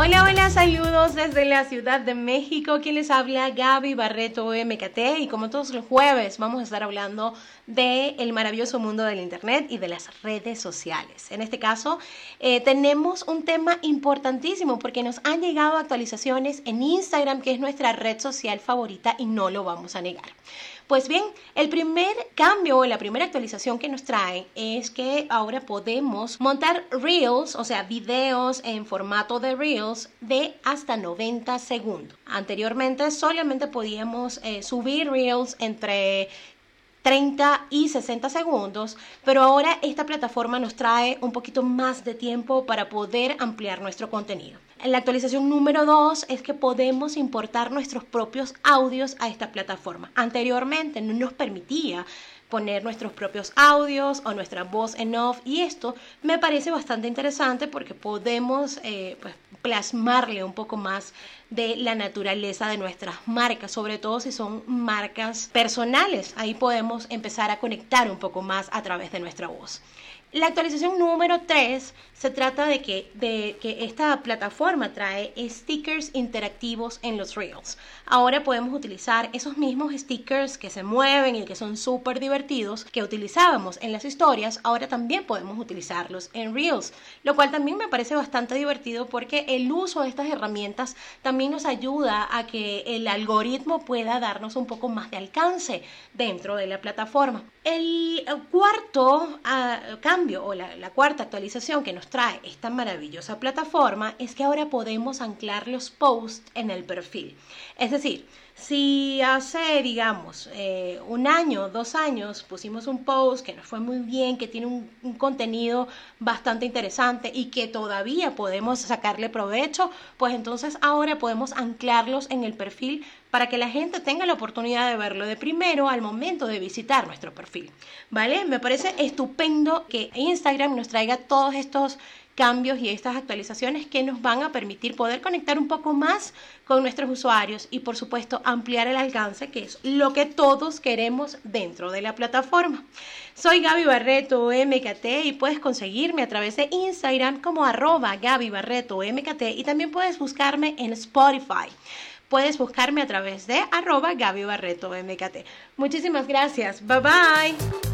Hola, hola, saludos desde la Ciudad de México. Quien les habla, Gaby Barreto MKT. Y como todos los jueves, vamos a estar hablando del el maravilloso mundo del Internet y de las redes sociales. En este caso, eh, tenemos un tema importantísimo porque nos han llegado actualizaciones en Instagram, que es nuestra red social favorita, y no lo vamos a negar. Pues bien, el primer cambio o la primera actualización que nos trae es que ahora podemos montar reels, o sea, videos en formato de reels de hasta 90 segundos. Anteriormente solamente podíamos eh, subir reels entre 30 y 60 segundos, pero ahora esta plataforma nos trae un poquito más de tiempo para poder ampliar nuestro contenido. En la actualización número 2 es que podemos importar nuestros propios audios a esta plataforma. Anteriormente no nos permitía poner nuestros propios audios o nuestra voz en off y esto me parece bastante interesante porque podemos eh, pues, plasmarle un poco más de la naturaleza de nuestras marcas, sobre todo si son marcas personales. Ahí podemos empezar a conectar un poco más a través de nuestra voz. La actualización número 3 se trata de que, de que esta plataforma trae stickers interactivos en los Reels. Ahora podemos utilizar esos mismos stickers que se mueven y que son súper divertidos que utilizábamos en las historias, ahora también podemos utilizarlos en Reels, lo cual también me parece bastante divertido porque el uso de estas herramientas también nos ayuda a que el algoritmo pueda darnos un poco más de alcance dentro de la plataforma. El cuarto cambio o la, cuarta actualización que nos trae esta maravillosa plataforma es que ahora podemos anclar los posts en el perfil. Es decir, si hace, digamos, eh, un año, dos años, pusimos un post que nos fue muy bien, que tiene un, contenido bastante interesante y que todavía podemos sacarle provecho, pues entonces ahora podemos anclarlos en el perfil para que la gente tenga la oportunidad de verlo de primero al momento de visitar nuestro perfil. ¿Vale? Me parece estupendo que Instagram nos traiga todos estos cambios y estas actualizaciones que nos van a permitir poder conectar un poco más con nuestros usuarios y por supuesto ampliar el alcance, que es lo que todos queremos dentro de la plataforma. Soy Gaby Barreto MKT y puedes conseguirme a través de Instagram como arroba Gaby Barreto MKT y también puedes buscarme en Spotify puedes buscarme a través de arroba Gaby Barreto MKT. Muchísimas gracias. Bye bye.